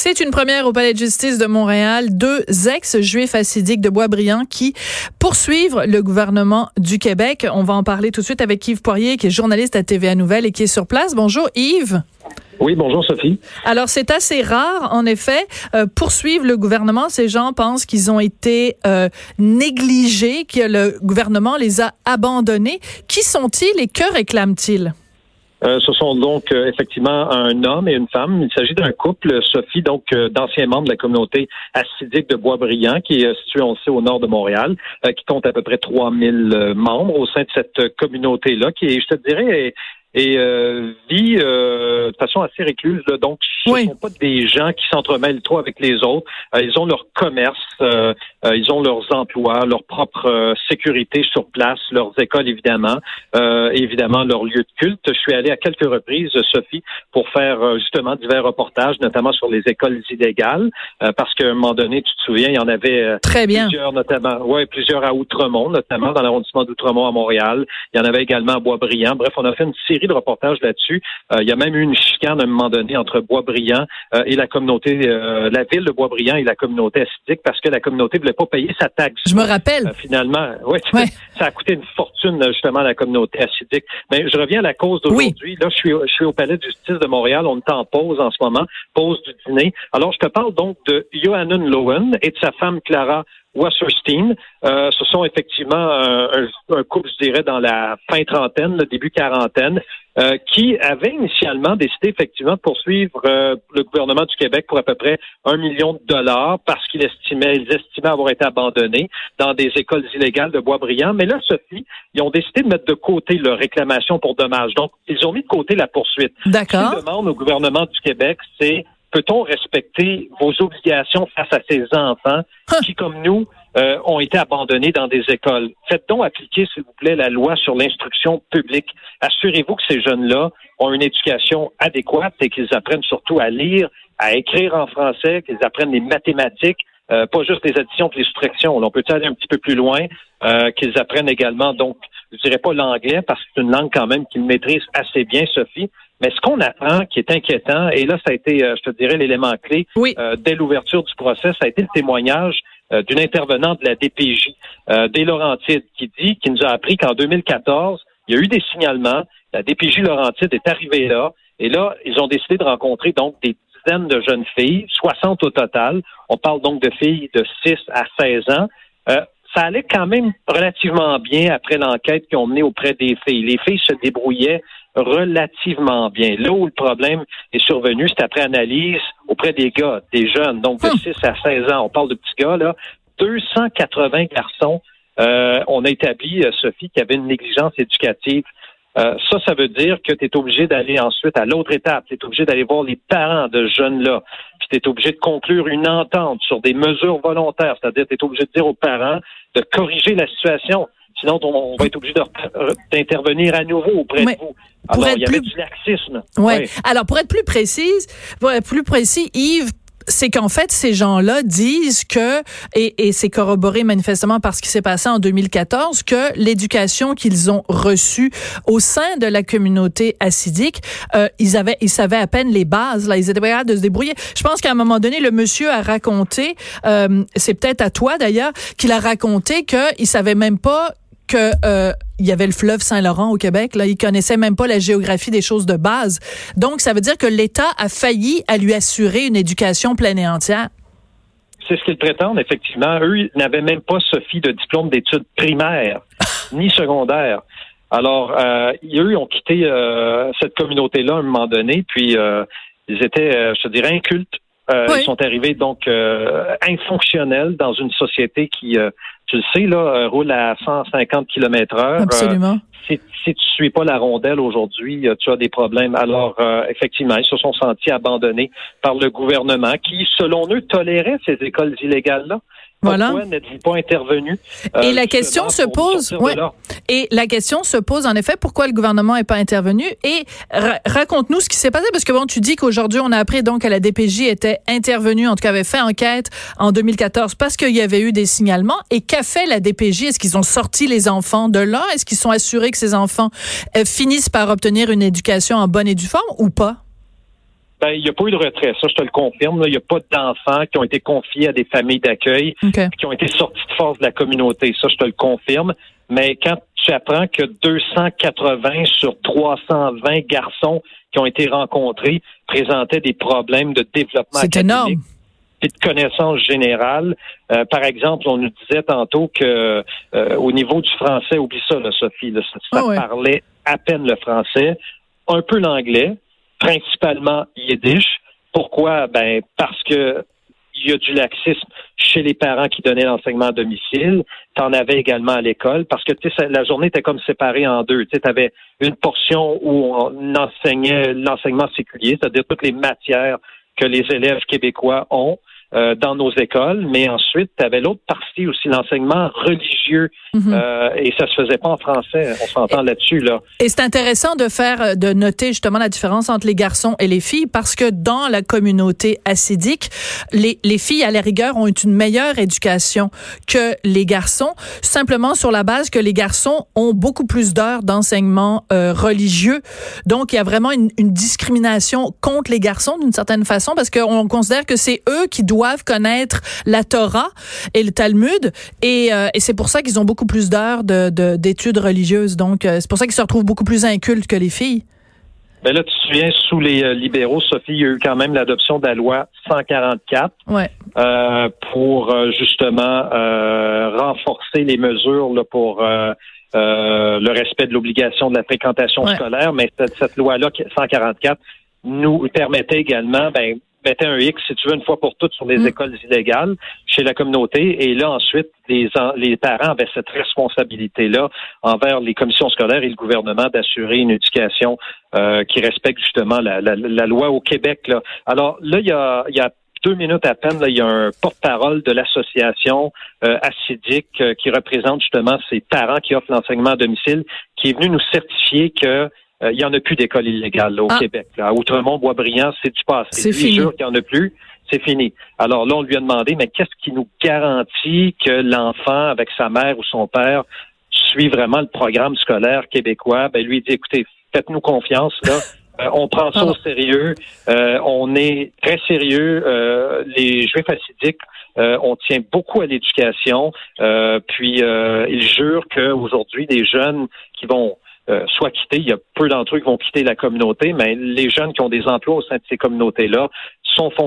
C'est une première au Palais de justice de Montréal. Deux ex-juifs assidiques de Boisbriand qui poursuivent le gouvernement du Québec. On va en parler tout de suite avec Yves Poirier, qui est journaliste à TVA Nouvelle et qui est sur place. Bonjour Yves. Oui, bonjour Sophie. Alors c'est assez rare, en effet, euh, poursuivre le gouvernement. Ces gens pensent qu'ils ont été euh, négligés, que le gouvernement les a abandonnés. Qui sont-ils et que réclament-ils? Euh, ce sont donc euh, effectivement un homme et une femme. Il s'agit d'un couple, Sophie, donc euh, d'anciens membres de la communauté assidique de Boisbriand, qui est située, on sait, au nord de Montréal, qui compte à peu près 3000 membres au sein de cette communauté-là, qui je te dirais, et euh, vit euh, de façon assez récluse. Donc, ce ne sont pas des gens qui s'entremêlent trop avec les autres. Euh, ils ont leur commerce, ils ont leurs emplois, leur propre sécurité sur place, leurs écoles évidemment, évidemment leur lieu de culte. Je suis allé à quelques reprises, Sophie, pour faire justement divers reportages, notamment sur les écoles illégales, parce qu'à un moment donné, tu te souviens, il y en avait Très bien. plusieurs, notamment, ouais, plusieurs à Outremont, notamment dans l'arrondissement d'Outremont à Montréal. Il y en avait également à Boisbriand. Bref, on a fait une série de reportages là-dessus. Euh, il y a même eu une chicane à un moment donné entre Boisbriand euh, et la communauté, euh, la ville de Boisbriand et la communauté acidique parce que la communauté ne voulait pas payer sa taxe. Je me rappelle. finalement, oui, ça a coûté une fortune justement à la communauté acidique. Mais je reviens à la cause d'aujourd'hui. Là, je suis, je suis au palais de justice de Montréal. On est en pause en ce moment, pause du dîner. Alors, je te parle donc de Johannon Lowen et de sa femme Clara Wasserstein. Euh, ce sont effectivement un, couple, je dirais, dans la fin trentaine, le début quarantaine, euh, qui avait initialement décidé effectivement de poursuivre euh, le gouvernement du Québec pour à peu près un million de dollars parce qu'ils estimaient, ils estimaient avoir été abandonnés dans des écoles illégales de Boisbriand. Mais là, Sophie, ils ont décidé de mettre de côté leur réclamation pour dommages. Donc, ils ont mis de côté la poursuite. D'accord. Ce qu'ils demandent au gouvernement du Québec, c'est peut-on respecter vos obligations face à ces enfants qui, comme nous, euh, ont été abandonnés dans des écoles? Faites donc appliquer, s'il vous plaît, la loi sur l'instruction publique. Assurez-vous que ces jeunes-là ont une éducation adéquate et qu'ils apprennent surtout à lire, à écrire en français, qu'ils apprennent les mathématiques, euh, pas juste les additions et les soustractions. On peut aller un petit peu plus loin, euh, qu'ils apprennent également, donc, je dirais pas l'anglais, parce que c'est une langue quand même qu'ils maîtrisent assez bien, Sophie, mais ce qu'on apprend qui est inquiétant, et là, ça a été, euh, je te dirais, l'élément clé euh, dès l'ouverture du procès, ça a été le témoignage euh, d'une intervenante de la DPJ, des Laurentides, qui dit, qui nous a appris qu'en 2014, il y a eu des signalements, la DPJ Laurentide est arrivée là, et là, ils ont décidé de rencontrer donc des dizaines de jeunes filles, 60 au total. On parle donc de filles de 6 à 16 ans. Ça allait quand même relativement bien après l'enquête qu'ils ont menée auprès des filles. Les filles se débrouillaient relativement bien. Là où le problème est survenu, c'est après analyse auprès des gars, des jeunes, donc de 6 hum. à 16 ans. On parle de petits gars, là. 280 garçons. Euh, on a établi, euh, Sophie, qu'il y avait une négligence éducative. Euh, ça, ça veut dire que tu es obligé d'aller ensuite à l'autre étape. Tu es obligé d'aller voir les parents de jeunes-là. Puis tu es obligé de conclure une entente sur des mesures volontaires. C'est-à-dire tu es obligé de dire aux parents de corriger la situation. Sinon, on, va être obligé d'intervenir à nouveau auprès de vous. Alors, il y avait du laxisme. Ouais. Alors, pour être plus précise, pour être plus précis, Yves, c'est qu'en fait, ces gens-là disent que, et, et c'est corroboré manifestement par ce qui s'est passé en 2014, que l'éducation qu'ils ont reçue au sein de la communauté acidique, euh, ils avaient, ils savaient à peine les bases. Là, ils étaient capables de se débrouiller. Je pense qu'à un moment donné, le monsieur a raconté, euh, c'est peut-être à toi d'ailleurs, qu'il a raconté qu'il savait même pas que euh, il y avait le fleuve Saint-Laurent au Québec. Là, il connaissait même pas la géographie des choses de base. Donc, ça veut dire que l'État a failli à lui assurer une éducation pleine et entière. C'est ce qu'ils prétendent, effectivement. Eux n'avaient même pas, Sophie, de diplôme d'études primaires ni secondaires. Alors, euh, eux ont quitté euh, cette communauté-là à un moment donné, puis euh, ils étaient, euh, je te dirais, incultes. Ils sont arrivés donc infonctionnels dans une société qui tu le sais, là, euh, roule à 150 km heure. Absolument. Euh, si, tu suis pas la rondelle aujourd'hui, euh, tu as des problèmes. Alors, effectivement, ils se sont sentis abandonnés par le gouvernement qui, selon eux, tolérait ces écoles illégales-là. Voilà. Pourquoi n'êtes-vous pas intervenu? et la question se pose, ouais. Et la question se pose en effet, pourquoi le gouvernement n'est pas intervenu? Et raconte-nous ce qui s'est passé, parce que bon, tu dis qu'aujourd'hui, on a appris donc que la DPJ était intervenue, en tout cas avait fait enquête en 2014 parce qu'il y avait eu des signalements. Et qu'a fait la DPJ? Est-ce qu'ils ont sorti les enfants de là? Est-ce qu'ils sont assurés que ces enfants euh, finissent par obtenir une éducation en bonne et due forme ou pas? Ben, il n'y a pas eu de retrait, ça je te le confirme. Il n'y a pas d'enfants qui ont été confiés à des familles d'accueil, qui ont été sortis de force de la communauté, ça je te le confirme. Mais quand tu apprends que 280 sur 320 garçons qui ont été rencontrés présentaient des problèmes de développement C'est énorme de connaissances générales. Euh, par exemple, on nous disait tantôt que euh, au niveau du français, oublie ça, là, Sophie, ça, ah parlait à peine le français, un peu l'anglais, principalement yiddish. Pourquoi? Ben parce que il y a du laxisme chez les parents qui donnaient l'enseignement à domicile. Tu en avais également à l'école parce que la journée était comme séparée en deux. Tu avais une portion où on enseignait l'enseignement séculier, c'est-à-dire toutes les matières que les élèves québécois ont. Euh, dans nos écoles, mais ensuite, tu avais l'autre aussi, l'enseignement religieux, mhm. euh, et ça se faisait pas en français. On s'entend là-dessus là. Et c'est intéressant de faire, euh, de noter justement la différence entre les garçons et les filles, parce que dans la communauté assidique, les, les filles à la rigueur ont une meilleure éducation que les garçons, simplement sur la base que les garçons ont beaucoup plus d'heures d'enseignement religieux. Donc il y a vraiment une, une discrimination contre les garçons d'une certaine façon, parce qu'on considère que c'est eux qui doivent connaître la Torah et le Talmud. Et, euh, et c'est pour ça qu'ils ont beaucoup plus d'heures d'études de, religieuses. Donc, euh, c'est pour ça qu'ils se retrouvent beaucoup plus incultes que les filles. Ben là, tu te souviens, sous les euh, libéraux, Sophie, il y a eu quand même l'adoption de la loi 144 ouais. pour justement renforcer les mesures là, pour le respect de l'obligation de la fréquentation scolaire. Mais cette, cette loi-là, 144, nous permettait également, ben, mettait un X, si tu veux, une fois pour toutes sur les mm. écoles illégales chez la communauté. Et là, ensuite, les, les parents avaient cette responsabilité-là envers les commissions scolaires et le gouvernement d'assurer une éducation euh, qui respecte justement la, loi au Québec. Là. Alors là, il y a, il y a deux minutes à peine, là, il y a un porte-parole de l'association euh, acidique euh, qui représente justement ces parents qui offrent l'enseignement à domicile, qui est venu nous certifier que il n'y en a plus d'école illégale au ah. Québec. Là. À Outremont, Boisbriand, c'est du passé. C'est fini. qu'il n'y en a plus. C'est fini. Alors là, on lui a demandé, mais qu'est-ce qui nous garantit que l'enfant, avec sa mère ou son père, suit vraiment le programme scolaire québécois? Ben, lui, il dit, écoutez, faites-nous confiance, là. Euh, on prend ça au sérieux. Euh, on est très sérieux. les Juifs assidiques, on tient beaucoup à l'éducation. puis, ils jurent qu'aujourd'hui, des jeunes qui vont euh, soit quittés. Il y a peu d'entre eux qui vont quitter la communauté, mais les jeunes qui ont des emplois au sein de ces communautés-là sont fonctionnels